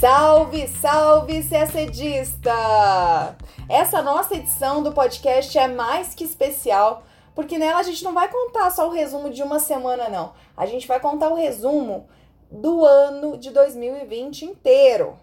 Salve, salve, CACDista! Essa nossa edição do podcast é mais que especial, porque nela a gente não vai contar só o resumo de uma semana, não. A gente vai contar o resumo do ano de 2020 inteiro.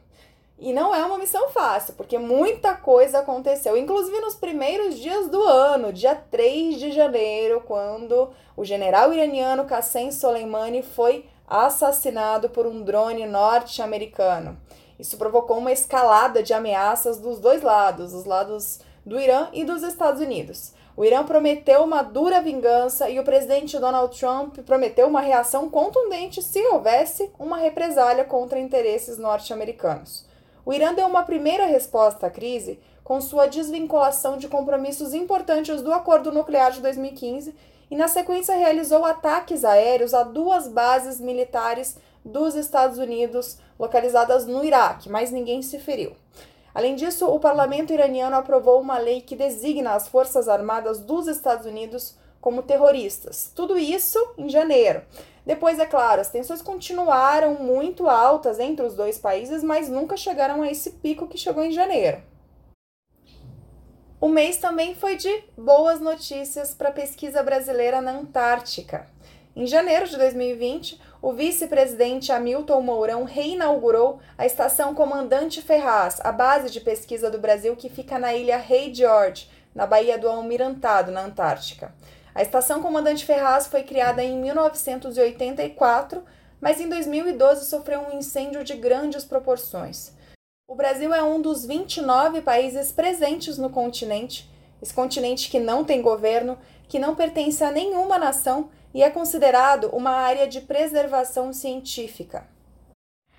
E não é uma missão fácil, porque muita coisa aconteceu, inclusive nos primeiros dias do ano, dia 3 de janeiro, quando o general iraniano Qassem Soleimani foi assassinado por um drone norte-americano. Isso provocou uma escalada de ameaças dos dois lados, os lados do Irã e dos Estados Unidos. O Irã prometeu uma dura vingança e o presidente Donald Trump prometeu uma reação contundente se houvesse uma represália contra interesses norte-americanos. O Irã deu uma primeira resposta à crise com sua desvinculação de compromissos importantes do acordo nuclear de 2015 e, na sequência, realizou ataques aéreos a duas bases militares dos Estados Unidos localizadas no Iraque, mas ninguém se feriu. Além disso, o parlamento iraniano aprovou uma lei que designa as Forças Armadas dos Estados Unidos como terroristas. Tudo isso em janeiro. Depois, é claro, as tensões continuaram muito altas entre os dois países, mas nunca chegaram a esse pico que chegou em janeiro. O mês também foi de boas notícias para a pesquisa brasileira na Antártica. Em janeiro de 2020, o vice-presidente Hamilton Mourão reinaugurou a estação Comandante Ferraz, a base de pesquisa do Brasil que fica na ilha Rei George, na Baía do Almirantado, na Antártica. A estação Comandante Ferraz foi criada em 1984, mas em 2012 sofreu um incêndio de grandes proporções. O Brasil é um dos 29 países presentes no continente, esse continente que não tem governo, que não pertence a nenhuma nação e é considerado uma área de preservação científica.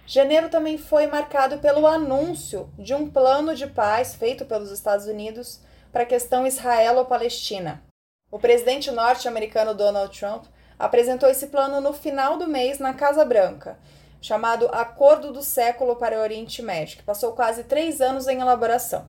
Janeiro também foi marcado pelo anúncio de um plano de paz feito pelos Estados Unidos para a questão israelo-palestina. O presidente norte-americano Donald Trump apresentou esse plano no final do mês na Casa Branca, chamado Acordo do Século para o Oriente Médio, que passou quase três anos em elaboração.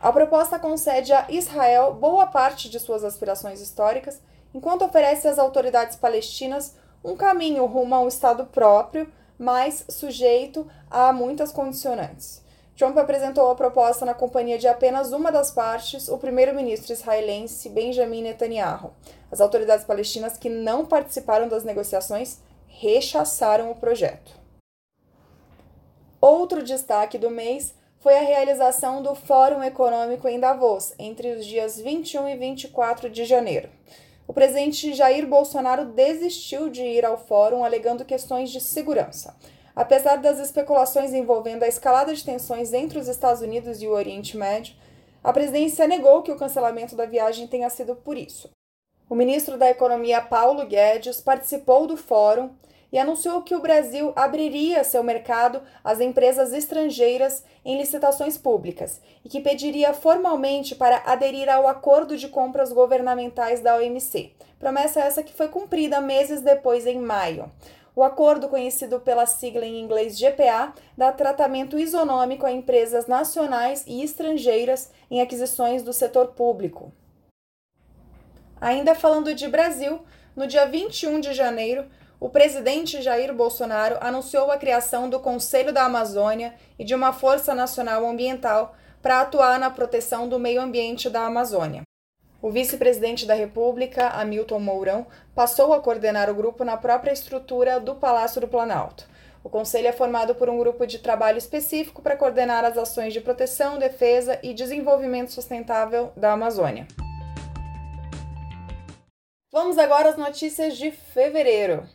A proposta concede a Israel boa parte de suas aspirações históricas enquanto oferece às autoridades palestinas um caminho rumo a um Estado próprio, mas sujeito a muitas condicionantes. Trump apresentou a proposta na companhia de apenas uma das partes, o primeiro-ministro israelense Benjamin Netanyahu. As autoridades palestinas que não participaram das negociações rechaçaram o projeto. Outro destaque do mês foi a realização do Fórum Econômico em Davos, entre os dias 21 e 24 de janeiro o presidente Jair Bolsonaro desistiu de ir ao fórum alegando questões de segurança. Apesar das especulações envolvendo a escalada de tensões entre os Estados Unidos e o Oriente Médio, a presidência negou que o cancelamento da viagem tenha sido por isso. O ministro da Economia Paulo Guedes participou do fórum e anunciou que o Brasil abriria seu mercado às empresas estrangeiras em licitações públicas e que pediria formalmente para aderir ao acordo de compras governamentais da OMC. Promessa essa que foi cumprida meses depois, em maio. O acordo, conhecido pela sigla em inglês GPA, dá tratamento isonômico a empresas nacionais e estrangeiras em aquisições do setor público. Ainda falando de Brasil, no dia 21 de janeiro, o presidente Jair Bolsonaro anunciou a criação do Conselho da Amazônia e de uma Força Nacional Ambiental para atuar na proteção do meio ambiente da Amazônia. O vice-presidente da República, Hamilton Mourão, passou a coordenar o grupo na própria estrutura do Palácio do Planalto. O conselho é formado por um grupo de trabalho específico para coordenar as ações de proteção, defesa e desenvolvimento sustentável da Amazônia. Vamos agora às notícias de fevereiro.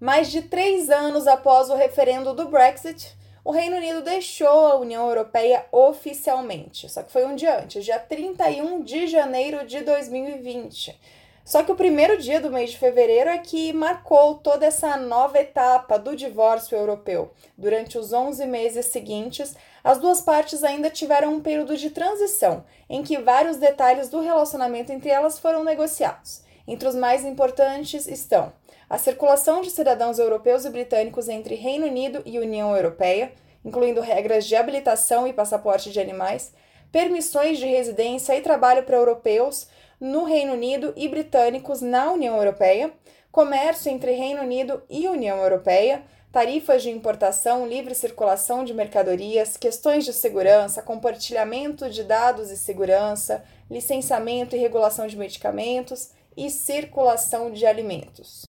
Mais de três anos após o referendo do Brexit, o Reino Unido deixou a União Europeia oficialmente. Só que foi um dia antes, dia 31 de janeiro de 2020. Só que o primeiro dia do mês de fevereiro é que marcou toda essa nova etapa do divórcio europeu. Durante os 11 meses seguintes, as duas partes ainda tiveram um período de transição, em que vários detalhes do relacionamento entre elas foram negociados. Entre os mais importantes estão a circulação de cidadãos europeus e britânicos entre Reino Unido e União Europeia, incluindo regras de habilitação e passaporte de animais, permissões de residência e trabalho para europeus no Reino Unido e britânicos na União Europeia, comércio entre Reino Unido e União Europeia, tarifas de importação, livre circulação de mercadorias, questões de segurança, compartilhamento de dados e segurança, licenciamento e regulação de medicamentos e circulação de alimentos.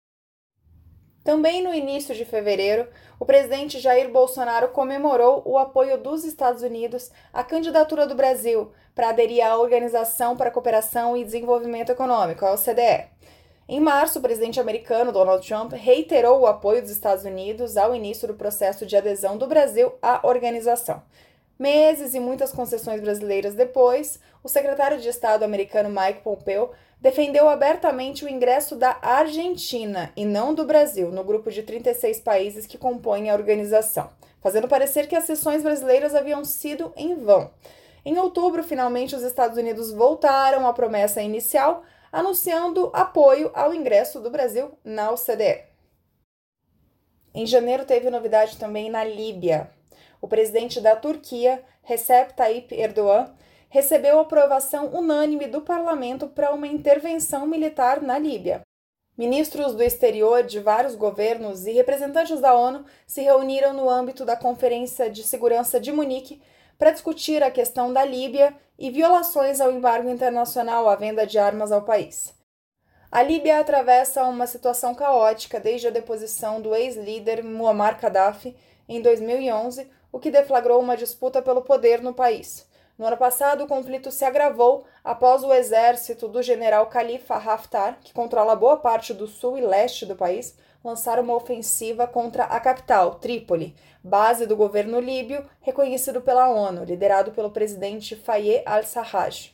Também no início de fevereiro, o presidente Jair Bolsonaro comemorou o apoio dos Estados Unidos à candidatura do Brasil para aderir à Organização para a Cooperação e Desenvolvimento Econômico, a OCDE. Em março, o presidente americano Donald Trump reiterou o apoio dos Estados Unidos ao início do processo de adesão do Brasil à organização. Meses e muitas concessões brasileiras depois, o secretário de Estado americano Mike Pompeo defendeu abertamente o ingresso da Argentina e não do Brasil no grupo de 36 países que compõem a organização, fazendo parecer que as sessões brasileiras haviam sido em vão. Em outubro, finalmente, os Estados Unidos voltaram à promessa inicial, anunciando apoio ao ingresso do Brasil na OCDE. Em janeiro, teve novidade também na Líbia. O presidente da Turquia, Recep Tayyip Erdogan, recebeu aprovação unânime do parlamento para uma intervenção militar na Líbia. Ministros do exterior de vários governos e representantes da ONU se reuniram no âmbito da Conferência de Segurança de Munique para discutir a questão da Líbia e violações ao embargo internacional à venda de armas ao país. A Líbia atravessa uma situação caótica desde a deposição do ex-líder Muammar Gaddafi em 2011, o que deflagrou uma disputa pelo poder no país. No ano passado, o conflito se agravou após o exército do general Khalifa Haftar, que controla boa parte do sul e leste do país, lançar uma ofensiva contra a capital, Trípoli, base do governo líbio, reconhecido pela ONU, liderado pelo presidente Faye al-Sarraj.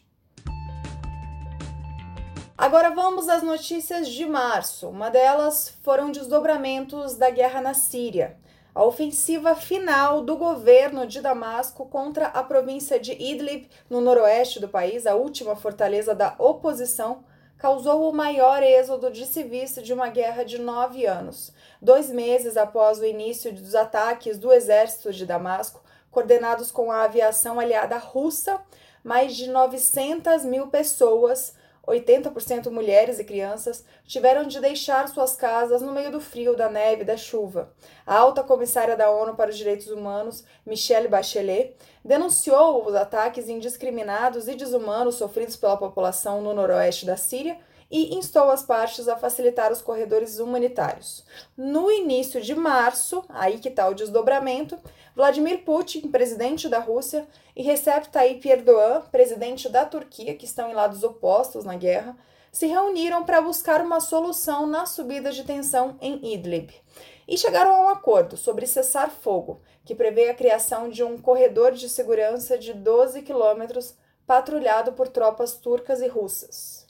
Agora vamos às notícias de março. Uma delas foram desdobramentos da guerra na Síria a ofensiva final do governo de Damasco contra a província de Idlib, no noroeste do país, a última fortaleza da oposição, causou o maior êxodo de civis de uma guerra de nove anos. Dois meses após o início dos ataques do exército de Damasco, coordenados com a aviação aliada russa, mais de 900 mil pessoas 80% mulheres e crianças tiveram de deixar suas casas no meio do frio, da neve e da chuva. A alta comissária da ONU para os Direitos Humanos, Michelle Bachelet, denunciou os ataques indiscriminados e desumanos sofridos pela população no noroeste da Síria e instou as partes a facilitar os corredores humanitários. No início de março, aí que está o desdobramento, Vladimir Putin, presidente da Rússia, e Recep Tayyip Erdogan, presidente da Turquia, que estão em lados opostos na guerra, se reuniram para buscar uma solução na subida de tensão em Idlib e chegaram a um acordo sobre cessar fogo, que prevê a criação de um corredor de segurança de 12 quilômetros patrulhado por tropas turcas e russas.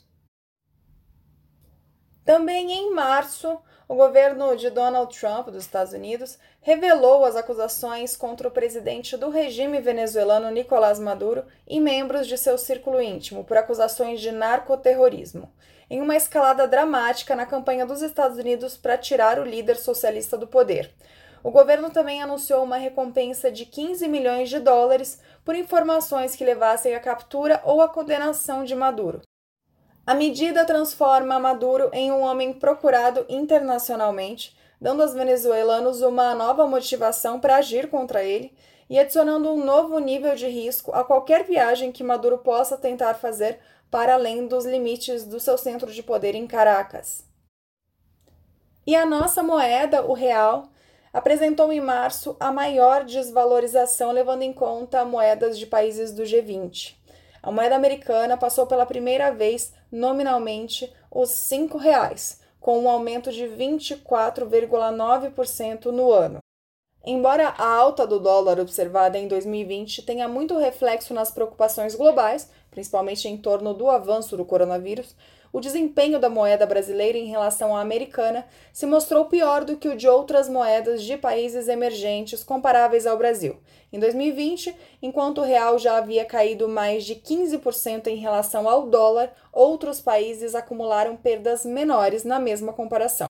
Também em março, o governo de Donald Trump dos Estados Unidos revelou as acusações contra o presidente do regime venezuelano Nicolás Maduro e membros de seu círculo íntimo por acusações de narcoterrorismo, em uma escalada dramática na campanha dos Estados Unidos para tirar o líder socialista do poder. O governo também anunciou uma recompensa de 15 milhões de dólares por informações que levassem à captura ou à condenação de Maduro. A medida transforma Maduro em um homem procurado internacionalmente, dando aos venezuelanos uma nova motivação para agir contra ele e adicionando um novo nível de risco a qualquer viagem que Maduro possa tentar fazer para além dos limites do seu centro de poder em Caracas. E a nossa moeda, o real, apresentou em março a maior desvalorização levando em conta moedas de países do G20. A moeda americana passou pela primeira vez nominalmente os R$ reais, com um aumento de 24,9% no ano. Embora a alta do dólar observada em 2020 tenha muito reflexo nas preocupações globais, principalmente em torno do avanço do coronavírus, o desempenho da moeda brasileira em relação à americana se mostrou pior do que o de outras moedas de países emergentes comparáveis ao Brasil. Em 2020, enquanto o real já havia caído mais de 15% em relação ao dólar, outros países acumularam perdas menores na mesma comparação.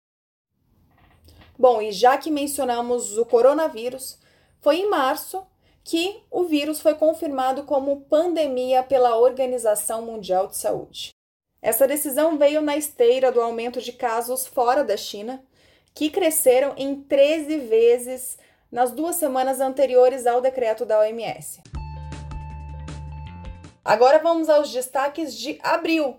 Bom, e já que mencionamos o coronavírus, foi em março que o vírus foi confirmado como pandemia pela Organização Mundial de Saúde. Essa decisão veio na esteira do aumento de casos fora da China, que cresceram em 13 vezes nas duas semanas anteriores ao decreto da OMS. Agora vamos aos destaques de abril,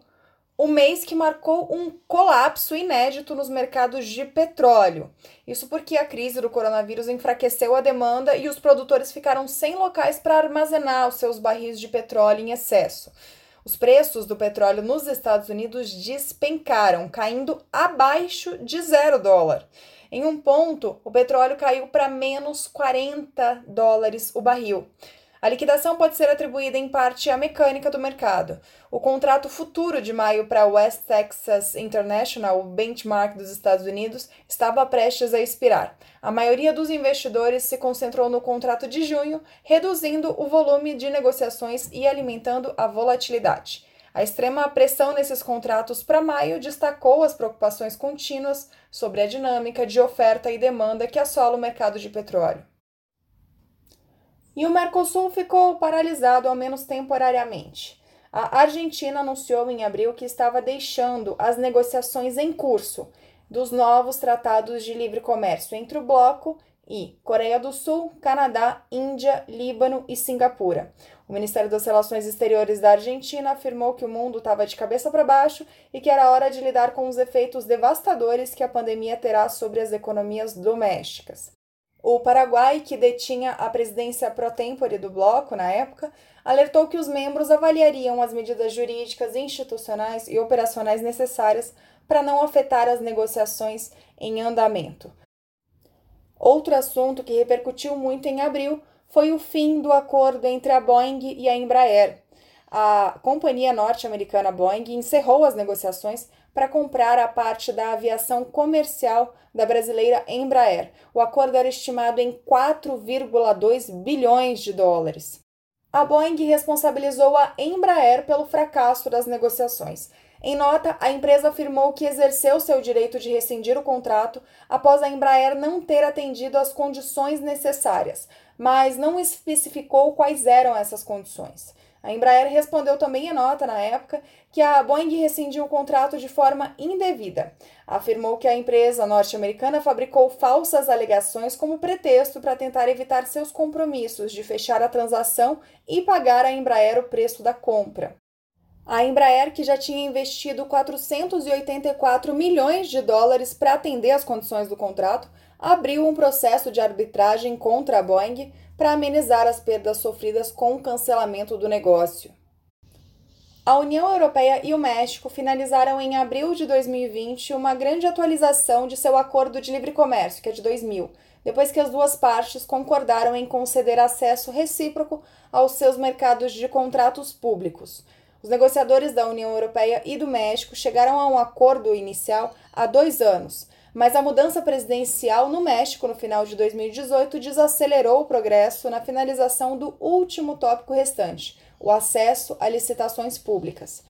o mês que marcou um colapso inédito nos mercados de petróleo. Isso porque a crise do coronavírus enfraqueceu a demanda e os produtores ficaram sem locais para armazenar os seus barris de petróleo em excesso. Os preços do petróleo nos Estados Unidos despencaram, caindo abaixo de zero dólar. Em um ponto, o petróleo caiu para menos 40 dólares o barril. A liquidação pode ser atribuída em parte à mecânica do mercado. O contrato futuro de maio para West Texas International, o benchmark dos Estados Unidos, estava prestes a expirar. A maioria dos investidores se concentrou no contrato de junho, reduzindo o volume de negociações e alimentando a volatilidade. A extrema pressão nesses contratos para maio destacou as preocupações contínuas sobre a dinâmica de oferta e demanda que assola o mercado de petróleo. E o Mercosul ficou paralisado, ao menos temporariamente. A Argentina anunciou em abril que estava deixando as negociações em curso dos novos tratados de livre comércio entre o bloco e Coreia do Sul, Canadá, Índia, Líbano e Singapura. O Ministério das Relações Exteriores da Argentina afirmou que o mundo estava de cabeça para baixo e que era hora de lidar com os efeitos devastadores que a pandemia terá sobre as economias domésticas. O Paraguai, que detinha a presidência pro tempore do bloco na época, alertou que os membros avaliariam as medidas jurídicas, institucionais e operacionais necessárias para não afetar as negociações em andamento. Outro assunto que repercutiu muito em abril foi o fim do acordo entre a Boeing e a Embraer. A companhia norte-americana Boeing encerrou as negociações para comprar a parte da aviação comercial da brasileira Embraer. O acordo era estimado em 4,2 bilhões de dólares. A Boeing responsabilizou a Embraer pelo fracasso das negociações. Em nota, a empresa afirmou que exerceu seu direito de rescindir o contrato após a Embraer não ter atendido às condições necessárias, mas não especificou quais eram essas condições. A Embraer respondeu também em nota na época que a Boeing rescindiu o contrato de forma indevida. Afirmou que a empresa norte-americana fabricou falsas alegações como pretexto para tentar evitar seus compromissos de fechar a transação e pagar à Embraer o preço da compra. A Embraer, que já tinha investido 484 milhões de dólares para atender às condições do contrato, abriu um processo de arbitragem contra a Boeing para amenizar as perdas sofridas com o cancelamento do negócio. A União Europeia e o México finalizaram em abril de 2020 uma grande atualização de seu acordo de livre comércio, que é de 2000, depois que as duas partes concordaram em conceder acesso recíproco aos seus mercados de contratos públicos. Os negociadores da União Europeia e do México chegaram a um acordo inicial há dois anos, mas a mudança presidencial no México no final de 2018 desacelerou o progresso na finalização do último tópico restante, o acesso a licitações públicas.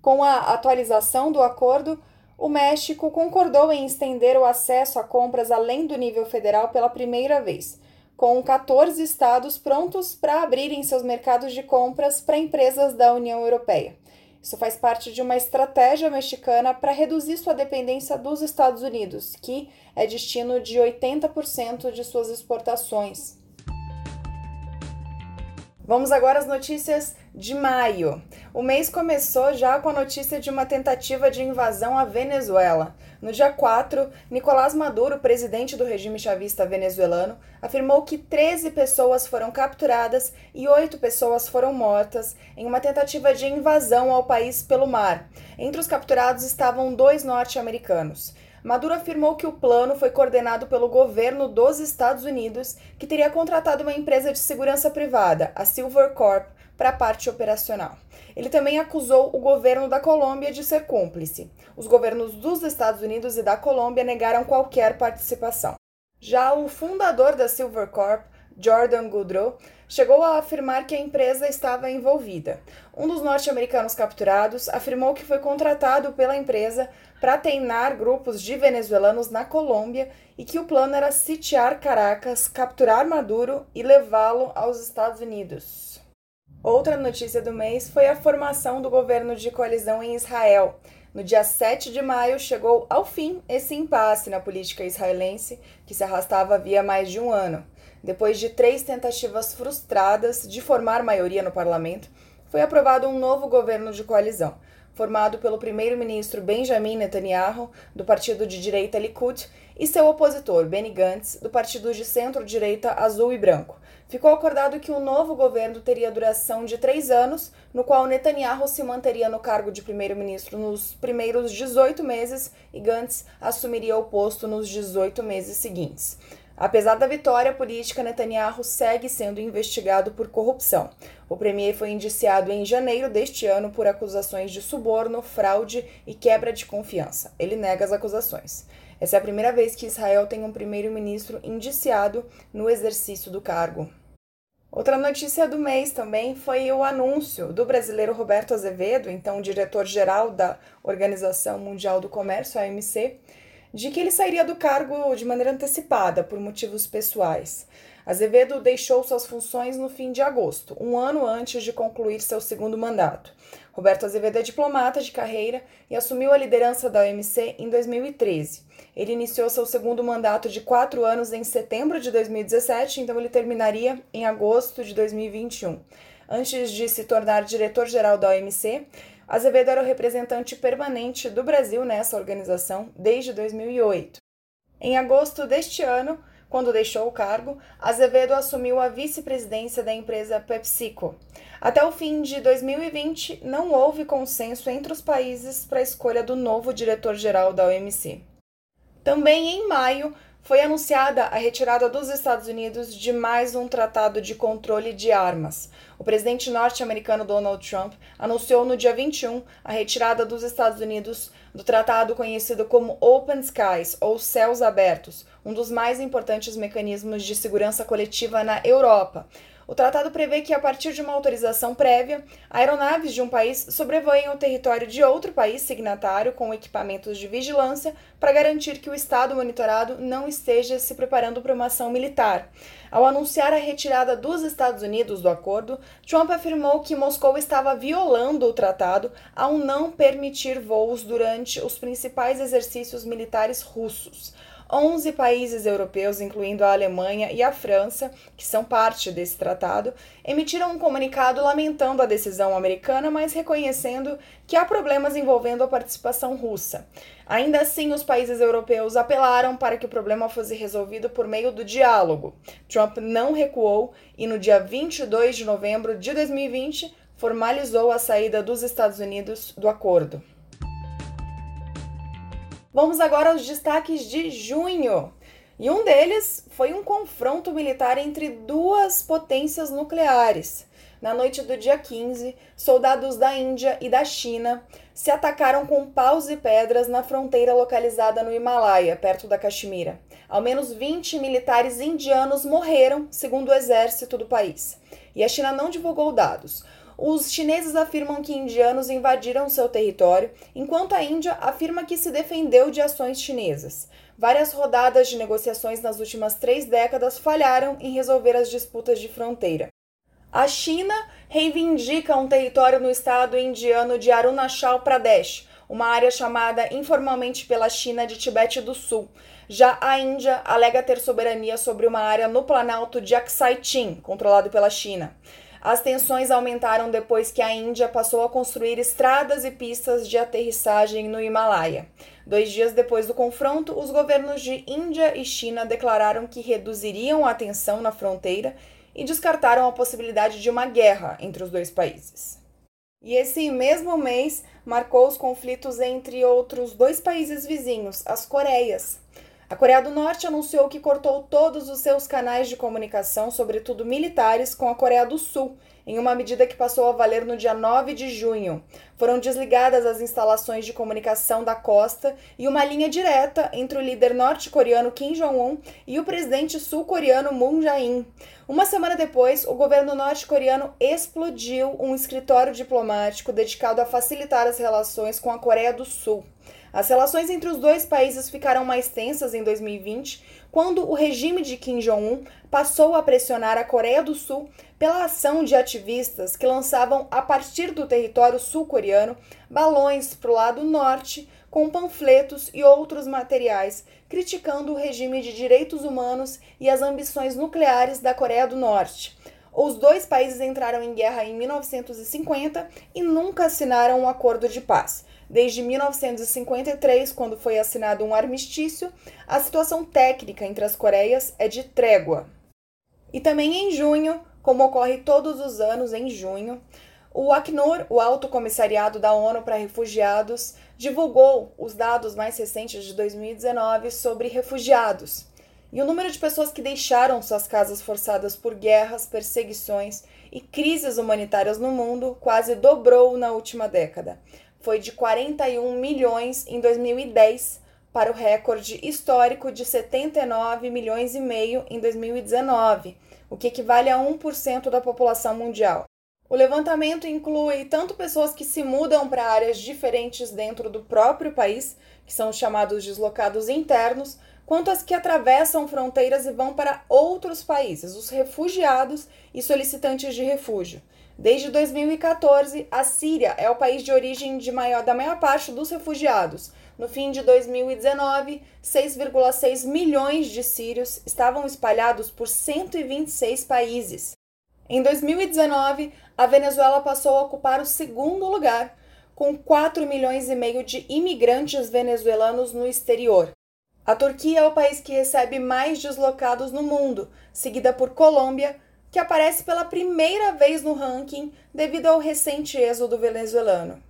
Com a atualização do acordo, o México concordou em estender o acesso a compras além do nível federal pela primeira vez, com 14 estados prontos para abrirem seus mercados de compras para empresas da União Europeia. Isso faz parte de uma estratégia mexicana para reduzir sua dependência dos Estados Unidos, que é destino de 80% de suas exportações. Vamos agora às notícias de maio. O mês começou já com a notícia de uma tentativa de invasão à Venezuela. No dia 4, Nicolás Maduro, presidente do regime chavista venezuelano, afirmou que 13 pessoas foram capturadas e 8 pessoas foram mortas em uma tentativa de invasão ao país pelo mar. Entre os capturados estavam dois norte-americanos. Maduro afirmou que o plano foi coordenado pelo governo dos Estados Unidos, que teria contratado uma empresa de segurança privada, a Silver Corp, para a parte operacional. Ele também acusou o governo da Colômbia de ser cúmplice. Os governos dos Estados Unidos e da Colômbia negaram qualquer participação. Já o fundador da Silver Corp, Jordan Goodrow, chegou a afirmar que a empresa estava envolvida. Um dos norte-americanos capturados afirmou que foi contratado pela empresa para treinar grupos de venezuelanos na Colômbia e que o plano era sitiar Caracas, capturar Maduro e levá-lo aos Estados Unidos. Outra notícia do mês foi a formação do governo de coalizão em Israel. No dia 7 de maio, chegou ao fim esse impasse na política israelense, que se arrastava havia mais de um ano. Depois de três tentativas frustradas de formar maioria no parlamento, foi aprovado um novo governo de coalizão, formado pelo primeiro-ministro Benjamin Netanyahu, do partido de direita Likud, e seu opositor Benny Gantz, do partido de centro-direita Azul e Branco. Ficou acordado que o novo governo teria duração de três anos, no qual Netanyahu se manteria no cargo de primeiro-ministro nos primeiros 18 meses e Gantz assumiria o posto nos 18 meses seguintes. Apesar da vitória política, Netanyahu segue sendo investigado por corrupção. O premier foi indiciado em janeiro deste ano por acusações de suborno, fraude e quebra de confiança. Ele nega as acusações. Essa é a primeira vez que Israel tem um primeiro-ministro indiciado no exercício do cargo. Outra notícia do mês também foi o anúncio do brasileiro Roberto Azevedo, então diretor-geral da Organização Mundial do Comércio, OMC, de que ele sairia do cargo de maneira antecipada por motivos pessoais. Azevedo deixou suas funções no fim de agosto, um ano antes de concluir seu segundo mandato. Roberto Azevedo é diplomata de carreira e assumiu a liderança da OMC em 2013. Ele iniciou seu segundo mandato de quatro anos em setembro de 2017, então ele terminaria em agosto de 2021. Antes de se tornar diretor-geral da OMC, Azevedo era o representante permanente do Brasil nessa organização desde 2008. Em agosto deste ano, quando deixou o cargo, Azevedo assumiu a vice-presidência da empresa PepsiCo. Até o fim de 2020, não houve consenso entre os países para a escolha do novo diretor-geral da OMC. Também em maio, foi anunciada a retirada dos Estados Unidos de mais um tratado de controle de armas. O presidente norte-americano Donald Trump anunciou no dia 21 a retirada dos Estados Unidos do tratado conhecido como Open Skies, ou Céus Abertos, um dos mais importantes mecanismos de segurança coletiva na Europa. O tratado prevê que, a partir de uma autorização prévia, aeronaves de um país sobrevoem o território de outro país signatário com equipamentos de vigilância para garantir que o Estado monitorado não esteja se preparando para uma ação militar. Ao anunciar a retirada dos Estados Unidos do acordo, Trump afirmou que Moscou estava violando o tratado ao não permitir voos durante os principais exercícios militares russos. 11 países europeus, incluindo a Alemanha e a França, que são parte desse tratado, emitiram um comunicado lamentando a decisão americana, mas reconhecendo que há problemas envolvendo a participação russa. Ainda assim, os países europeus apelaram para que o problema fosse resolvido por meio do diálogo. Trump não recuou e, no dia 22 de novembro de 2020, formalizou a saída dos Estados Unidos do acordo. Vamos agora aos destaques de junho. E um deles foi um confronto militar entre duas potências nucleares. Na noite do dia 15, soldados da Índia e da China se atacaram com paus e pedras na fronteira localizada no Himalaia, perto da Caxemira. Ao menos 20 militares indianos morreram, segundo o exército do país. E a China não divulgou dados. Os chineses afirmam que indianos invadiram seu território, enquanto a Índia afirma que se defendeu de ações chinesas. Várias rodadas de negociações nas últimas três décadas falharam em resolver as disputas de fronteira. A China reivindica um território no estado indiano de Arunachal Pradesh, uma área chamada informalmente pela China de Tibete do Sul. Já a Índia alega ter soberania sobre uma área no planalto de Aksai Chin, controlado pela China. As tensões aumentaram depois que a Índia passou a construir estradas e pistas de aterrissagem no Himalaia. Dois dias depois do confronto, os governos de Índia e China declararam que reduziriam a tensão na fronteira e descartaram a possibilidade de uma guerra entre os dois países. E esse mesmo mês marcou os conflitos entre outros dois países vizinhos, as Coreias. A Coreia do Norte anunciou que cortou todos os seus canais de comunicação, sobretudo militares, com a Coreia do Sul, em uma medida que passou a valer no dia 9 de junho. Foram desligadas as instalações de comunicação da costa e uma linha direta entre o líder norte-coreano Kim Jong-un e o presidente sul-coreano Moon Jae-in. Uma semana depois, o governo norte-coreano explodiu um escritório diplomático dedicado a facilitar as relações com a Coreia do Sul. As relações entre os dois países ficaram mais tensas em 2020, quando o regime de Kim Jong-un passou a pressionar a Coreia do Sul pela ação de ativistas que lançavam a partir do território sul-coreano balões para o lado norte com panfletos e outros materiais criticando o regime de direitos humanos e as ambições nucleares da Coreia do Norte. Os dois países entraram em guerra em 1950 e nunca assinaram um acordo de paz. Desde 1953, quando foi assinado um armistício, a situação técnica entre as Coreias é de trégua. E também em junho, como ocorre todos os anos em junho, o Acnur, o Alto Comissariado da ONU para Refugiados, divulgou os dados mais recentes de 2019 sobre refugiados. E o número de pessoas que deixaram suas casas forçadas por guerras, perseguições e crises humanitárias no mundo quase dobrou na última década. Foi de 41 milhões em 2010 para o recorde histórico de 79 milhões e meio em 2019, o que equivale a 1% da população mundial. O levantamento inclui tanto pessoas que se mudam para áreas diferentes dentro do próprio país, que são chamados deslocados internos, quanto as que atravessam fronteiras e vão para outros países, os refugiados e solicitantes de refúgio. Desde 2014, a Síria é o país de origem de maior, da maior parte dos refugiados. No fim de 2019, 6,6 milhões de sírios estavam espalhados por 126 países. Em 2019, a Venezuela passou a ocupar o segundo lugar, com 4 milhões e meio de imigrantes venezuelanos no exterior. A Turquia é o país que recebe mais deslocados no mundo, seguida por Colômbia, que aparece pela primeira vez no ranking devido ao recente êxodo venezuelano.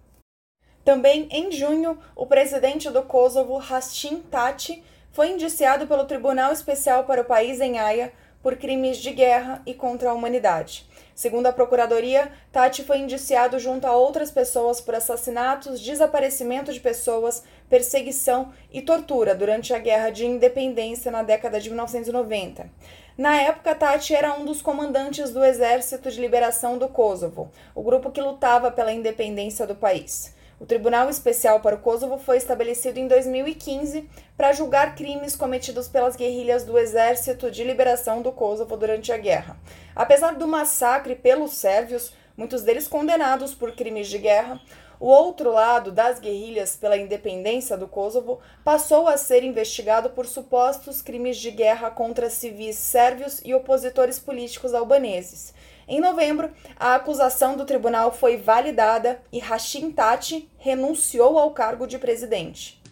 Também em junho, o presidente do Kosovo, Hashim Tati, foi indiciado pelo Tribunal Especial para o país em Haia por crimes de guerra e contra a humanidade. Segundo a Procuradoria, Tati foi indiciado junto a outras pessoas por assassinatos, desaparecimento de pessoas, perseguição e tortura durante a Guerra de Independência na década de 1990. Na época, Tati era um dos comandantes do Exército de Liberação do Kosovo, o grupo que lutava pela independência do país. O Tribunal Especial para o Kosovo foi estabelecido em 2015 para julgar crimes cometidos pelas guerrilhas do Exército de Liberação do Kosovo durante a guerra. Apesar do massacre pelos sérvios, muitos deles condenados por crimes de guerra, o outro lado das guerrilhas pela independência do Kosovo passou a ser investigado por supostos crimes de guerra contra civis sérvios e opositores políticos albaneses. Em novembro, a acusação do tribunal foi validada e Hashim Tati renunciou ao cargo de presidente.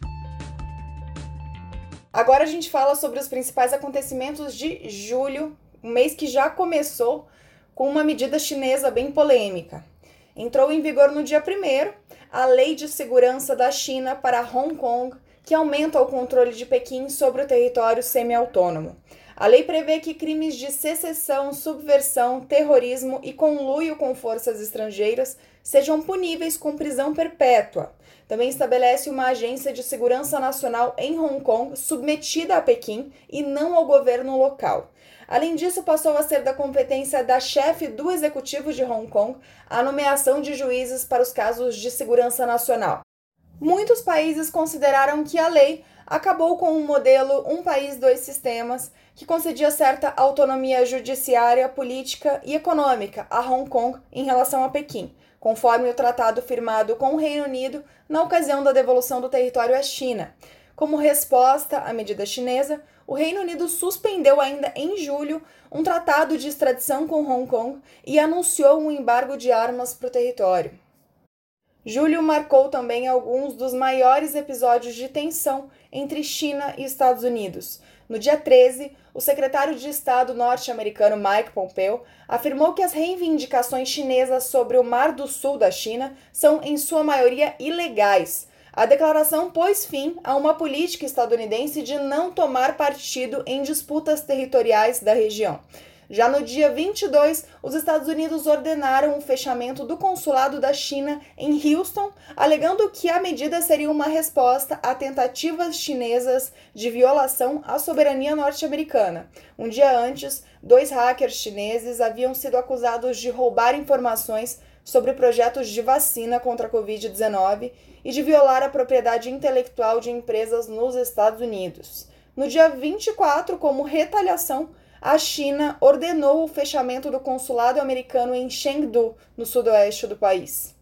Agora a gente fala sobre os principais acontecimentos de julho, um mês que já começou com uma medida chinesa bem polêmica. Entrou em vigor no dia 1 a Lei de Segurança da China para Hong Kong, que aumenta o controle de Pequim sobre o território semi-autônomo. A lei prevê que crimes de secessão, subversão, terrorismo e conluio com forças estrangeiras sejam puníveis com prisão perpétua. Também estabelece uma agência de segurança nacional em Hong Kong submetida a Pequim e não ao governo local. Além disso, passou a ser da competência da chefe do executivo de Hong Kong a nomeação de juízes para os casos de segurança nacional. Muitos países consideraram que a lei acabou com um modelo um país, dois sistemas, que concedia certa autonomia judiciária, política e econômica a Hong Kong em relação a Pequim, conforme o tratado firmado com o Reino Unido na ocasião da devolução do território à China. Como resposta à medida chinesa, o Reino Unido suspendeu ainda em julho um tratado de extradição com Hong Kong e anunciou um embargo de armas para o território. Julho marcou também alguns dos maiores episódios de tensão entre China e Estados Unidos. No dia 13, o secretário de Estado norte-americano Mike Pompeo afirmou que as reivindicações chinesas sobre o Mar do Sul da China são, em sua maioria, ilegais. A declaração pôs fim a uma política estadunidense de não tomar partido em disputas territoriais da região. Já no dia 22, os Estados Unidos ordenaram o fechamento do consulado da China em Houston, alegando que a medida seria uma resposta a tentativas chinesas de violação à soberania norte-americana. Um dia antes, dois hackers chineses haviam sido acusados de roubar informações sobre projetos de vacina contra a Covid-19 e de violar a propriedade intelectual de empresas nos Estados Unidos. No dia 24, como retaliação, a China ordenou o fechamento do consulado americano em Chengdu, no sudoeste do país.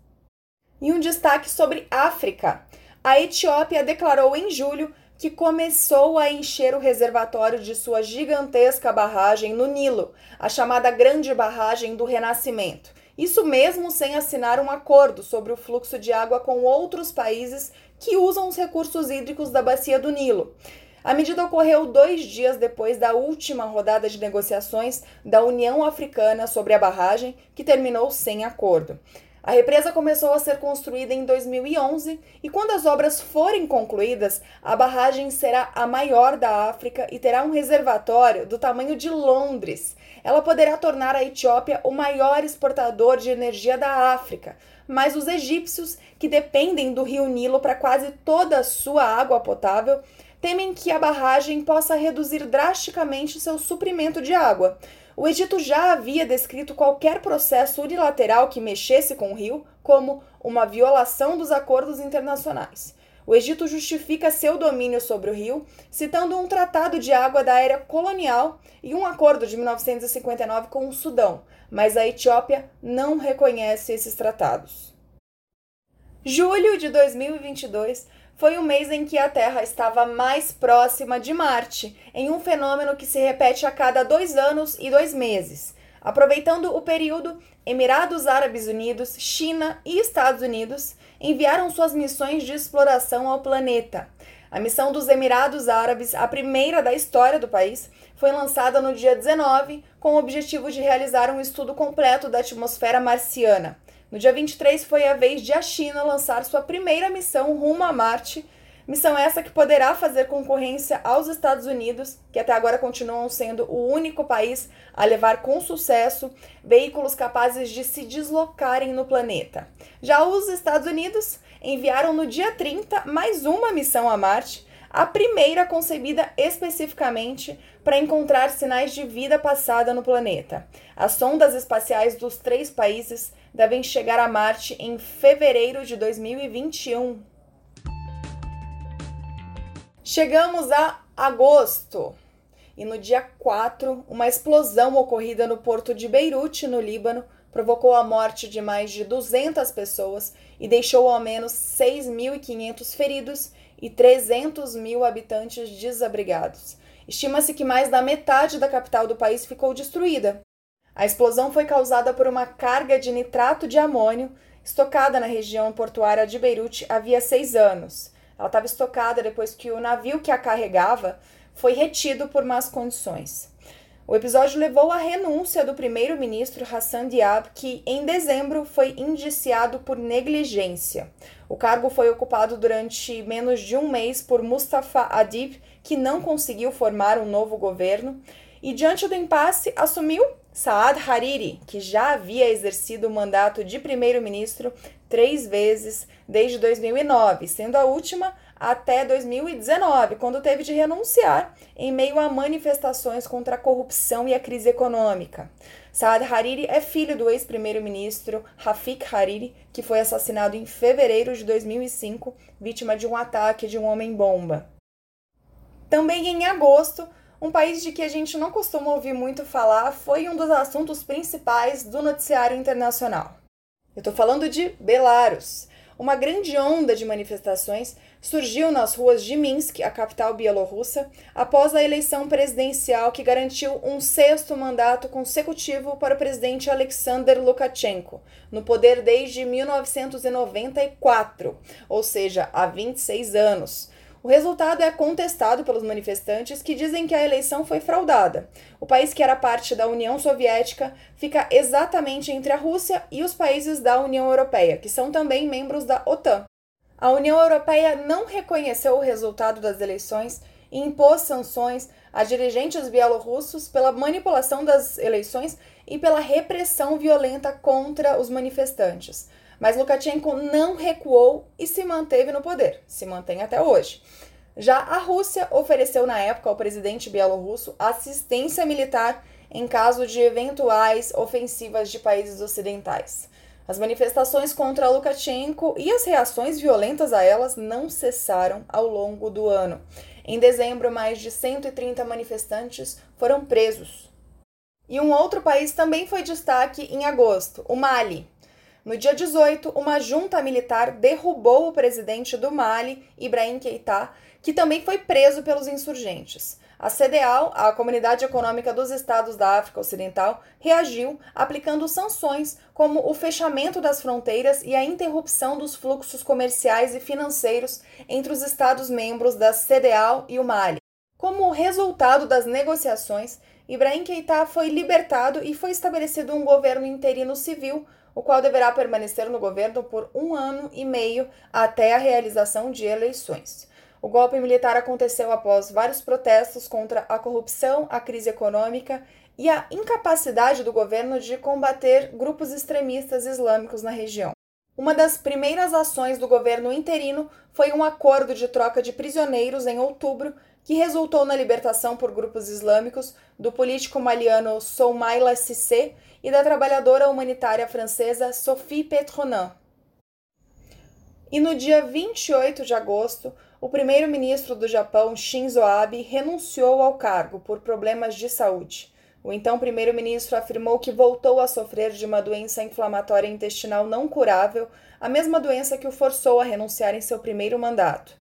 E um destaque sobre África. A Etiópia declarou em julho que começou a encher o reservatório de sua gigantesca barragem no Nilo, a chamada Grande Barragem do Renascimento. Isso mesmo sem assinar um acordo sobre o fluxo de água com outros países que usam os recursos hídricos da bacia do Nilo. A medida ocorreu dois dias depois da última rodada de negociações da União Africana sobre a barragem, que terminou sem acordo. A represa começou a ser construída em 2011 e, quando as obras forem concluídas, a barragem será a maior da África e terá um reservatório do tamanho de Londres. Ela poderá tornar a Etiópia o maior exportador de energia da África, mas os egípcios, que dependem do rio Nilo para quase toda a sua água potável, temem que a barragem possa reduzir drasticamente seu suprimento de água. O Egito já havia descrito qualquer processo unilateral que mexesse com o rio como uma violação dos acordos internacionais. O Egito justifica seu domínio sobre o rio, citando um tratado de água da era colonial e um acordo de 1959 com o Sudão, mas a Etiópia não reconhece esses tratados. Julho de 2022 foi o mês em que a Terra estava mais próxima de Marte, em um fenômeno que se repete a cada dois anos e dois meses. Aproveitando o período, Emirados Árabes Unidos, China e Estados Unidos enviaram suas missões de exploração ao planeta. A missão dos Emirados Árabes, a primeira da história do país, foi lançada no dia 19 com o objetivo de realizar um estudo completo da atmosfera marciana. No dia 23 foi a vez de a China lançar sua primeira missão rumo a Marte, missão essa que poderá fazer concorrência aos Estados Unidos, que até agora continuam sendo o único país a levar com sucesso veículos capazes de se deslocarem no planeta. Já os Estados Unidos enviaram no dia 30 mais uma missão a Marte, a primeira concebida especificamente para encontrar sinais de vida passada no planeta. As sondas espaciais dos três países devem chegar a Marte em fevereiro de 2021. Chegamos a agosto. E no dia 4, uma explosão ocorrida no porto de Beirute, no Líbano, provocou a morte de mais de 200 pessoas e deixou ao menos 6.500 feridos e 300 mil habitantes desabrigados. Estima-se que mais da metade da capital do país ficou destruída. A explosão foi causada por uma carga de nitrato de amônio estocada na região portuária de Beirute havia seis anos. Ela estava estocada depois que o navio que a carregava foi retido por más condições. O episódio levou à renúncia do primeiro-ministro Hassan Diab, que em dezembro foi indiciado por negligência. O cargo foi ocupado durante menos de um mês por Mustafa Adib, que não conseguiu formar um novo governo, e diante do impasse assumiu Saad Hariri, que já havia exercido o mandato de primeiro-ministro três vezes desde 2009, sendo a última até 2019, quando teve de renunciar em meio a manifestações contra a corrupção e a crise econômica. Saad Hariri é filho do ex-primeiro-ministro Rafik Hariri, que foi assassinado em fevereiro de 2005, vítima de um ataque de um homem-bomba. Também em agosto, um país de que a gente não costuma ouvir muito falar foi um dos assuntos principais do noticiário internacional. Eu estou falando de Belarus. Uma grande onda de manifestações surgiu nas ruas de Minsk, a capital bielorrussa, após a eleição presidencial que garantiu um sexto mandato consecutivo para o presidente Alexander Lukashenko, no poder desde 1994, ou seja, há 26 anos. O resultado é contestado pelos manifestantes que dizem que a eleição foi fraudada. O país que era parte da União Soviética fica exatamente entre a Rússia e os países da União Europeia, que são também membros da OTAN. A União Europeia não reconheceu o resultado das eleições e impôs sanções a dirigentes bielorrussos pela manipulação das eleições e pela repressão violenta contra os manifestantes. Mas Lukashenko não recuou e se manteve no poder, se mantém até hoje. Já a Rússia ofereceu na época ao presidente bielorrusso assistência militar em caso de eventuais ofensivas de países ocidentais. As manifestações contra Lukashenko e as reações violentas a elas não cessaram ao longo do ano. Em dezembro, mais de 130 manifestantes foram presos. E um outro país também foi destaque em agosto, o Mali. No dia 18, uma junta militar derrubou o presidente do Mali, Ibrahim Keita, que também foi preso pelos insurgentes. A CDAO, a Comunidade Econômica dos Estados da África Ocidental, reagiu aplicando sanções como o fechamento das fronteiras e a interrupção dos fluxos comerciais e financeiros entre os Estados-membros da CDAO e o Mali. Como resultado das negociações, Ibrahim Keita foi libertado e foi estabelecido um governo interino civil, o qual deverá permanecer no governo por um ano e meio até a realização de eleições. O golpe militar aconteceu após vários protestos contra a corrupção, a crise econômica e a incapacidade do governo de combater grupos extremistas islâmicos na região. Uma das primeiras ações do governo interino foi um acordo de troca de prisioneiros em outubro, que resultou na libertação por grupos islâmicos do político maliano Soumaila Cissé e da trabalhadora humanitária francesa Sophie Petronin. E no dia 28 de agosto, o primeiro-ministro do Japão, Shinzo Abe, renunciou ao cargo por problemas de saúde. O então primeiro-ministro afirmou que voltou a sofrer de uma doença inflamatória intestinal não curável, a mesma doença que o forçou a renunciar em seu primeiro mandato.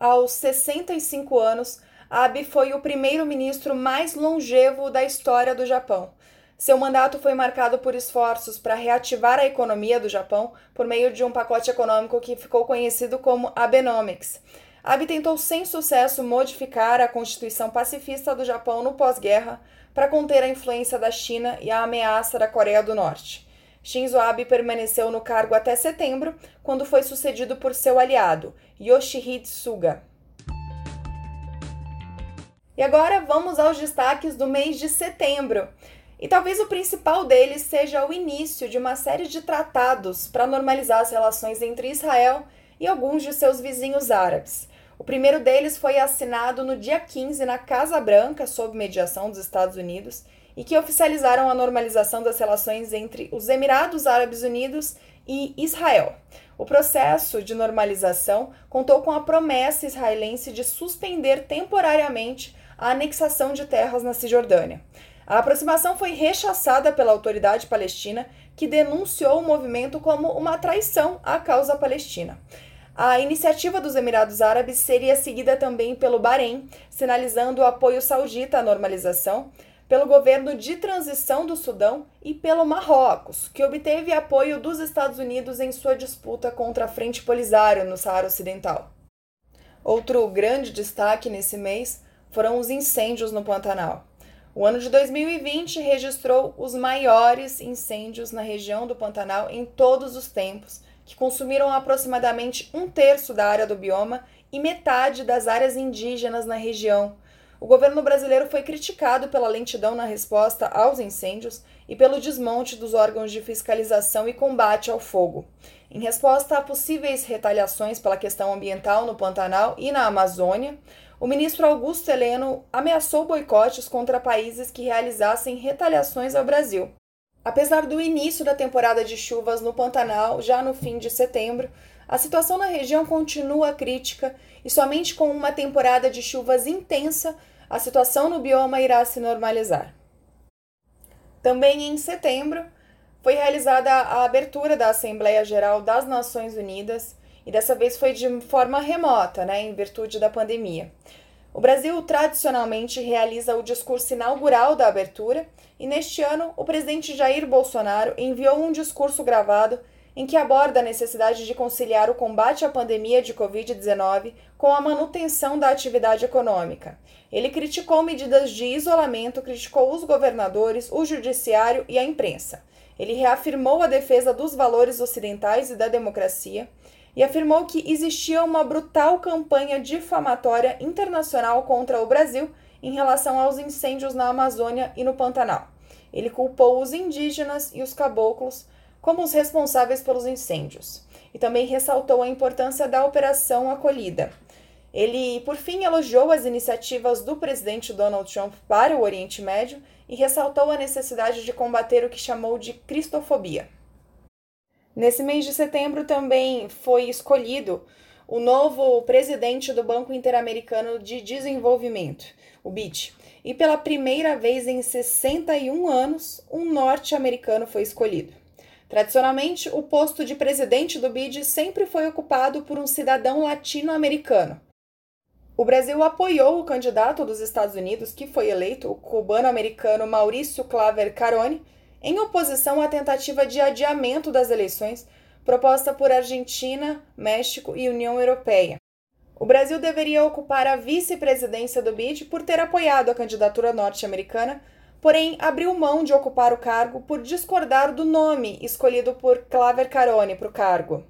Aos 65 anos, Abe foi o primeiro-ministro mais longevo da história do Japão. Seu mandato foi marcado por esforços para reativar a economia do Japão por meio de um pacote econômico que ficou conhecido como Abenomics. Abe tentou sem sucesso modificar a Constituição pacifista do Japão no pós-guerra para conter a influência da China e a ameaça da Coreia do Norte. Shinzo Abe permaneceu no cargo até setembro, quando foi sucedido por seu aliado, Yoshihide Suga. E agora vamos aos destaques do mês de setembro. E talvez o principal deles seja o início de uma série de tratados para normalizar as relações entre Israel e alguns de seus vizinhos árabes. O primeiro deles foi assinado no dia 15 na Casa Branca, sob mediação dos Estados Unidos, e que oficializaram a normalização das relações entre os Emirados Árabes Unidos e Israel. O processo de normalização contou com a promessa israelense de suspender temporariamente a anexação de terras na Cisjordânia. A aproximação foi rechaçada pela autoridade palestina, que denunciou o movimento como uma traição à causa palestina. A iniciativa dos Emirados Árabes seria seguida também pelo Bahrein, sinalizando o apoio saudita à normalização, pelo governo de transição do Sudão e pelo Marrocos, que obteve apoio dos Estados Unidos em sua disputa contra a Frente Polisário no Saara Ocidental. Outro grande destaque nesse mês foram os incêndios no Pantanal. O ano de 2020 registrou os maiores incêndios na região do Pantanal em todos os tempos que consumiram aproximadamente um terço da área do bioma e metade das áreas indígenas na região. O governo brasileiro foi criticado pela lentidão na resposta aos incêndios e pelo desmonte dos órgãos de fiscalização e combate ao fogo. Em resposta a possíveis retaliações pela questão ambiental no Pantanal e na Amazônia, o ministro Augusto Heleno ameaçou boicotes contra países que realizassem retaliações ao Brasil. Apesar do início da temporada de chuvas no Pantanal, já no fim de setembro, a situação na região continua crítica e somente com uma temporada de chuvas intensa a situação no bioma irá se normalizar. Também em setembro foi realizada a abertura da Assembleia Geral das Nações Unidas e dessa vez foi de forma remota, né, em virtude da pandemia. O Brasil tradicionalmente realiza o discurso inaugural da abertura e neste ano o presidente Jair Bolsonaro enviou um discurso gravado em que aborda a necessidade de conciliar o combate à pandemia de Covid-19 com a manutenção da atividade econômica. Ele criticou medidas de isolamento, criticou os governadores, o judiciário e a imprensa. Ele reafirmou a defesa dos valores ocidentais e da democracia e afirmou que existia uma brutal campanha difamatória internacional contra o Brasil em relação aos incêndios na Amazônia e no Pantanal. Ele culpou os indígenas e os caboclos como os responsáveis pelos incêndios e também ressaltou a importância da Operação Acolhida. Ele, por fim, elogiou as iniciativas do presidente Donald Trump para o Oriente Médio e ressaltou a necessidade de combater o que chamou de cristofobia. Nesse mês de setembro também foi escolhido o novo presidente do Banco Interamericano de Desenvolvimento, o BID. E pela primeira vez em 61 anos, um norte-americano foi escolhido. Tradicionalmente, o posto de presidente do BID sempre foi ocupado por um cidadão latino-americano. O Brasil apoiou o candidato dos Estados Unidos, que foi eleito, o cubano-americano Maurício Claver Carone, em oposição à tentativa de adiamento das eleições proposta por Argentina, México e União Europeia. O Brasil deveria ocupar a vice-presidência do BID por ter apoiado a candidatura norte-americana, porém abriu mão de ocupar o cargo por discordar do nome escolhido por Claver Carone para o cargo.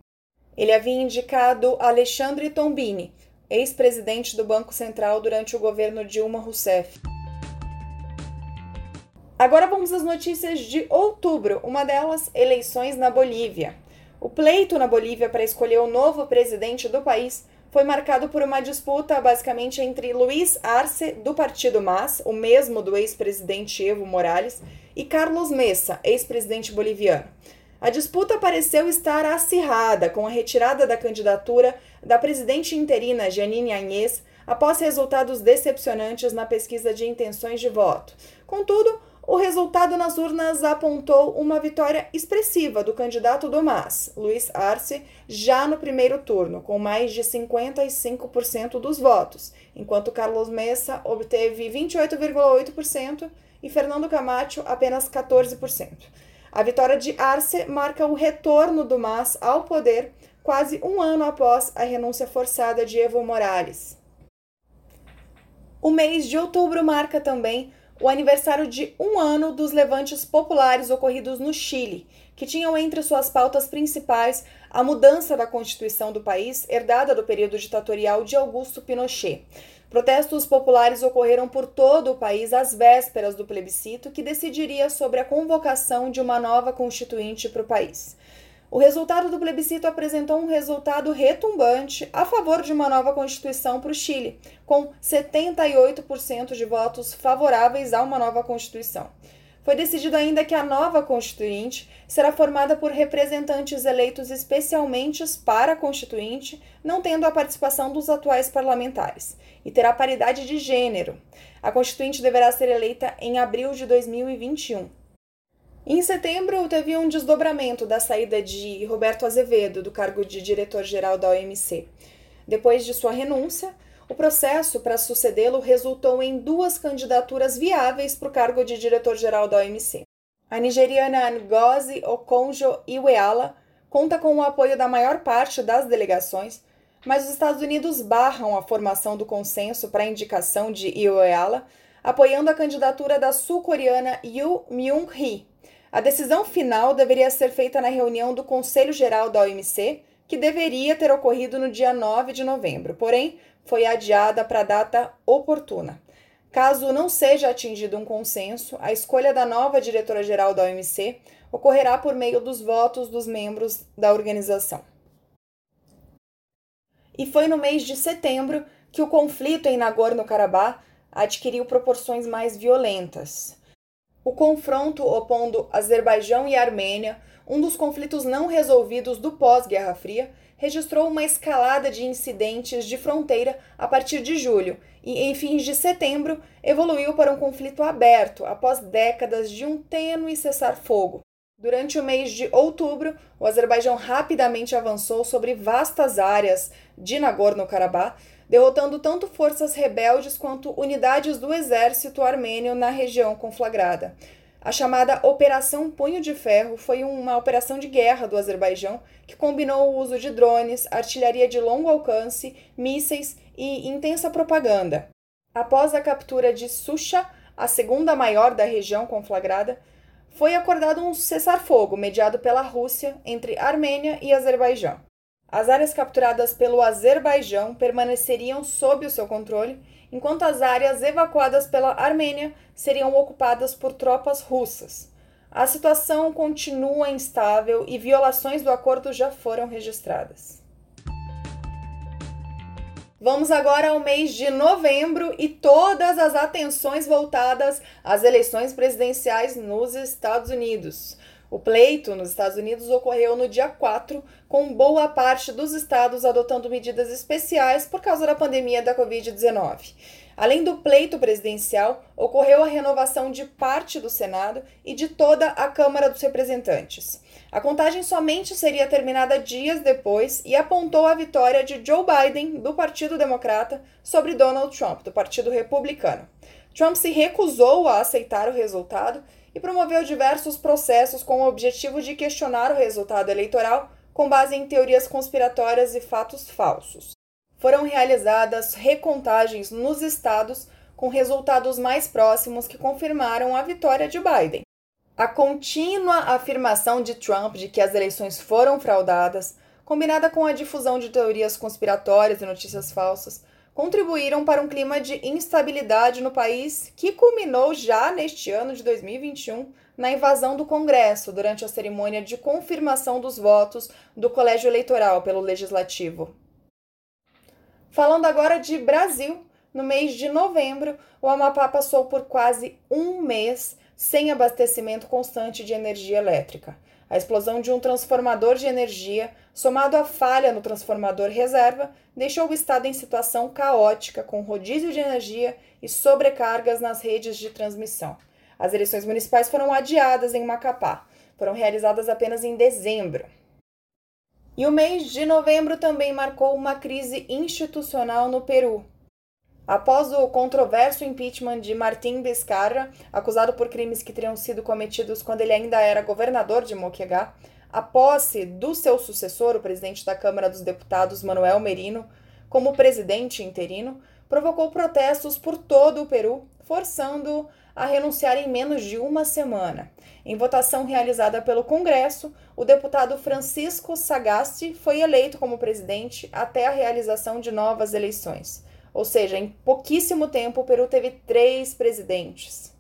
Ele havia indicado Alexandre Tombini, ex-presidente do Banco Central durante o governo Dilma Rousseff. Agora vamos às notícias de outubro, uma delas, eleições na Bolívia. O pleito na Bolívia para escolher o novo presidente do país foi marcado por uma disputa basicamente entre Luiz Arce, do partido MAS, o mesmo do ex-presidente Evo Morales, e Carlos Mesa, ex-presidente boliviano. A disputa pareceu estar acirrada com a retirada da candidatura da presidente interina Janine Agnès após resultados decepcionantes na pesquisa de intenções de voto. Contudo, o resultado nas urnas apontou uma vitória expressiva do candidato do MAS, Luiz Arce, já no primeiro turno, com mais de 55% dos votos, enquanto Carlos Messa obteve 28,8% e Fernando Camacho apenas 14%. A vitória de Arce marca o retorno do MAS ao poder quase um ano após a renúncia forçada de Evo Morales. O mês de outubro marca também o aniversário de um ano dos levantes populares ocorridos no Chile, que tinham entre suas pautas principais a mudança da Constituição do país, herdada do período ditatorial de Augusto Pinochet. Protestos populares ocorreram por todo o país às vésperas do plebiscito que decidiria sobre a convocação de uma nova constituinte para o país. O resultado do plebiscito apresentou um resultado retumbante a favor de uma nova Constituição para o Chile, com 78% de votos favoráveis a uma nova Constituição. Foi decidido ainda que a nova Constituinte será formada por representantes eleitos especialmente para a Constituinte, não tendo a participação dos atuais parlamentares, e terá paridade de gênero. A Constituinte deverá ser eleita em abril de 2021. Em setembro, teve um desdobramento da saída de Roberto Azevedo do cargo de diretor-geral da OMC. Depois de sua renúncia, o processo para sucedê-lo resultou em duas candidaturas viáveis para o cargo de diretor-geral da OMC. A nigeriana Ngozi Okonjo-Iweala conta com o apoio da maior parte das delegações, mas os Estados Unidos barram a formação do consenso para a indicação de Iweala, apoiando a candidatura da sul-coreana Yoo Myung-hee, a decisão final deveria ser feita na reunião do Conselho Geral da OMC, que deveria ter ocorrido no dia 9 de novembro, porém foi adiada para a data oportuna. Caso não seja atingido um consenso, a escolha da nova diretora-geral da OMC ocorrerá por meio dos votos dos membros da organização. E foi no mês de setembro que o conflito em Nagorno-Karabakh adquiriu proporções mais violentas. O confronto opondo Azerbaijão e Armênia, um dos conflitos não resolvidos do pós-Guerra Fria, registrou uma escalada de incidentes de fronteira a partir de julho e, em fins de setembro, evoluiu para um conflito aberto após décadas de um tênue cessar-fogo. Durante o mês de outubro, o Azerbaijão rapidamente avançou sobre vastas áreas de Nagorno-Karabakh, derrotando tanto forças rebeldes quanto unidades do exército armênio na região conflagrada. A chamada Operação Punho de Ferro foi uma operação de guerra do Azerbaijão que combinou o uso de drones, artilharia de longo alcance, mísseis e intensa propaganda. Após a captura de Susha, a segunda maior da região conflagrada, foi acordado um cessar-fogo mediado pela Rússia entre Armênia e Azerbaijão. As áreas capturadas pelo Azerbaijão permaneceriam sob o seu controle, enquanto as áreas evacuadas pela Armênia seriam ocupadas por tropas russas. A situação continua instável e violações do acordo já foram registradas. Vamos agora ao mês de novembro e todas as atenções voltadas às eleições presidenciais nos Estados Unidos. O pleito nos Estados Unidos ocorreu no dia 4, com boa parte dos estados adotando medidas especiais por causa da pandemia da Covid-19. Além do pleito presidencial, ocorreu a renovação de parte do Senado e de toda a Câmara dos Representantes. A contagem somente seria terminada dias depois e apontou a vitória de Joe Biden, do Partido Democrata, sobre Donald Trump, do Partido Republicano. Trump se recusou a aceitar o resultado e promoveu diversos processos com o objetivo de questionar o resultado eleitoral com base em teorias conspiratórias e fatos falsos. Foram realizadas recontagens nos estados com resultados mais próximos que confirmaram a vitória de Biden. A contínua afirmação de Trump de que as eleições foram fraudadas, combinada com a difusão de teorias conspiratórias e notícias falsas, contribuíram para um clima de instabilidade no país que culminou já neste ano de 2021 na invasão do Congresso durante a cerimônia de confirmação dos votos do Colégio Eleitoral pelo Legislativo. Falando agora de Brasil, no mês de novembro, o Amapá passou por quase um mês sem abastecimento constante de energia elétrica. A explosão de um transformador de energia, somado à falha no transformador reserva, deixou o estado em situação caótica, com rodízio de energia e sobrecargas nas redes de transmissão. As eleições municipais foram adiadas em Macapá. Foram realizadas apenas em dezembro. E o mês de novembro também marcou uma crise institucional no Peru. Após o controverso impeachment de Martim Vizcarra, acusado por crimes que teriam sido cometidos quando ele ainda era governador de Moquegá, a posse do seu sucessor, o presidente da Câmara dos Deputados, Manuel Merino, como presidente interino, provocou protestos por todo o Peru, forçando a renunciar em menos de uma semana. Em votação realizada pelo Congresso, o deputado Francisco Sagasti foi eleito como presidente até a realização de novas eleições. Ou seja, em pouquíssimo tempo, o Peru teve três presidentes.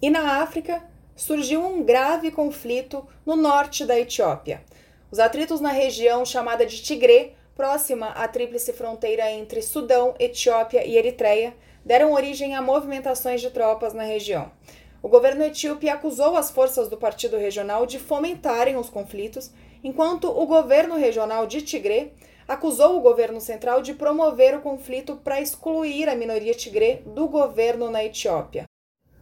E na África, surgiu um grave conflito no norte da Etiópia. Os atritos na região chamada de Tigré, próxima à tríplice fronteira entre Sudão, Etiópia e Eritreia, deram origem a movimentações de tropas na região. O governo etíope acusou as forças do partido regional de fomentarem os conflitos, enquanto o governo regional de Tigré acusou o governo central de promover o conflito para excluir a minoria tigré do governo na Etiópia.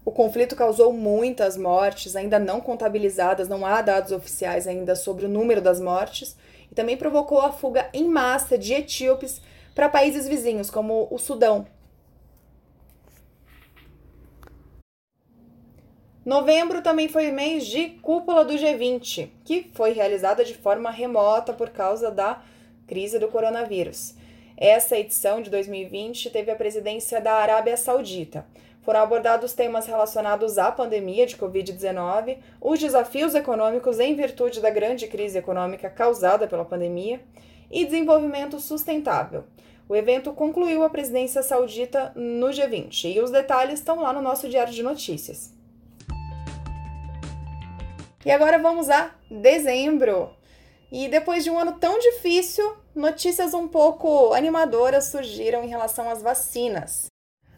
O conflito causou muitas mortes, ainda não contabilizadas, não há dados oficiais ainda sobre o número das mortes, e também provocou a fuga em massa de etíopes para países vizinhos, como o Sudão. Novembro também foi mês de cúpula do G20, que foi realizada de forma remota por causa da crise do coronavírus. Essa edição de 2020 teve a presidência da Arábia Saudita. Foram abordados temas relacionados à pandemia de Covid-19, os desafios econômicos em virtude da grande crise econômica causada pela pandemia e desenvolvimento sustentável. O evento concluiu a presidência saudita no G20 e os detalhes estão lá no nosso diário de notícias. E agora vamos a dezembro. E depois de um ano tão difícil, notícias um pouco animadoras surgiram em relação às vacinas.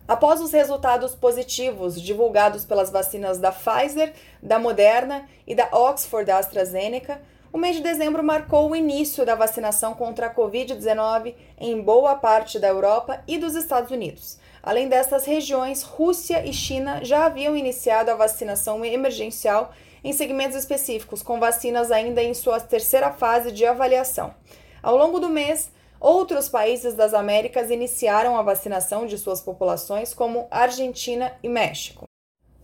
Após os resultados positivos divulgados pelas vacinas da Pfizer, da Moderna e da Oxford da AstraZeneca, o mês de dezembro marcou o início da vacinação contra a Covid-19 em boa parte da Europa e dos Estados Unidos. Além dessas regiões, Rússia e China já haviam iniciado a vacinação emergencial em segmentos específicos, com vacinas ainda em sua terceira fase de avaliação. Ao longo do mês, outros países das Américas iniciaram a vacinação de suas populações, como Argentina e México.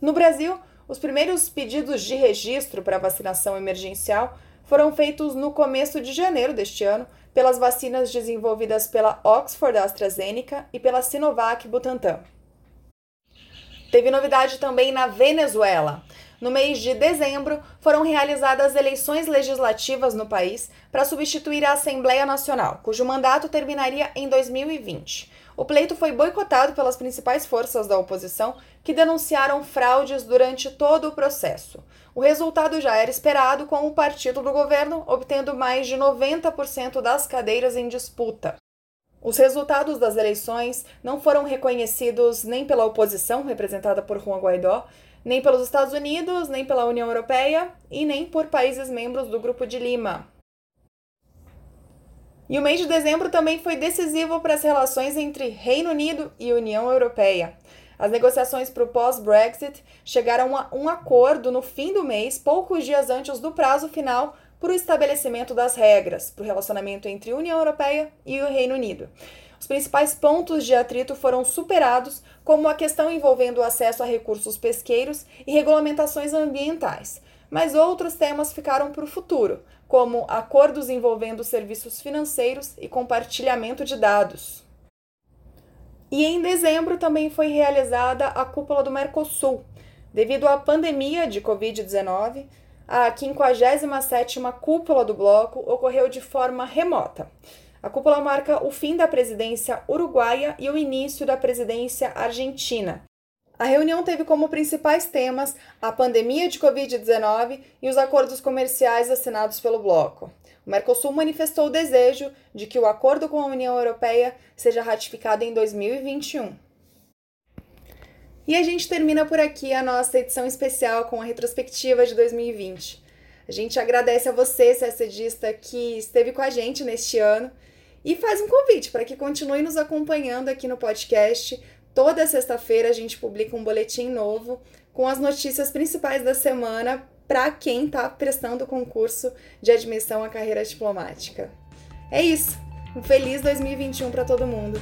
No Brasil, os primeiros pedidos de registro para vacinação emergencial foram feitos no começo de janeiro deste ano pelas vacinas desenvolvidas pela Oxford AstraZeneca e pela Sinovac Butantan. Teve novidade também na Venezuela. No mês de dezembro, foram realizadas eleições legislativas no país para substituir a Assembleia Nacional, cujo mandato terminaria em 2020. O pleito foi boicotado pelas principais forças da oposição, que denunciaram fraudes durante todo o processo. O resultado já era esperado, com o partido do governo obtendo mais de 90% das cadeiras em disputa. Os resultados das eleições não foram reconhecidos nem pela oposição, representada por Juan Guaidó, nem pelos Estados Unidos, nem pela União Europeia e nem por países membros do Grupo de Lima. E o mês de dezembro também foi decisivo para as relações entre Reino Unido e União Europeia. As negociações para o pós-Brexit chegaram a um acordo no fim do mês, poucos dias antes do prazo final para o estabelecimento das regras para o relacionamento entre União Europeia e o Reino Unido. Os principais pontos de atrito foram superados, como a questão envolvendo o acesso a recursos pesqueiros e regulamentações ambientais. Mas outros temas ficaram para o futuro, como acordos envolvendo serviços financeiros e compartilhamento de dados. E em dezembro também foi realizada a cúpula do Mercosul. Devido à pandemia de Covid-19, a 57ª cúpula do bloco ocorreu de forma remota. A cúpula marca o fim da presidência uruguaia e o início da presidência argentina. A reunião teve como principais temas a pandemia de Covid-19 e os acordos comerciais assinados pelo bloco. O Mercosul manifestou o desejo de que o acordo com a União Europeia seja ratificado em 2021. E a gente termina por aqui a nossa edição especial com a retrospectiva de 2020. A gente agradece a você, CSDista, que esteve com a gente neste ano e faz um convite para que continue nos acompanhando aqui no podcast. Toda sexta-feira a gente publica um boletim novo com as notícias principais da semana para quem está prestando o concurso de admissão à carreira diplomática. É isso. Um feliz 2021 para todo mundo.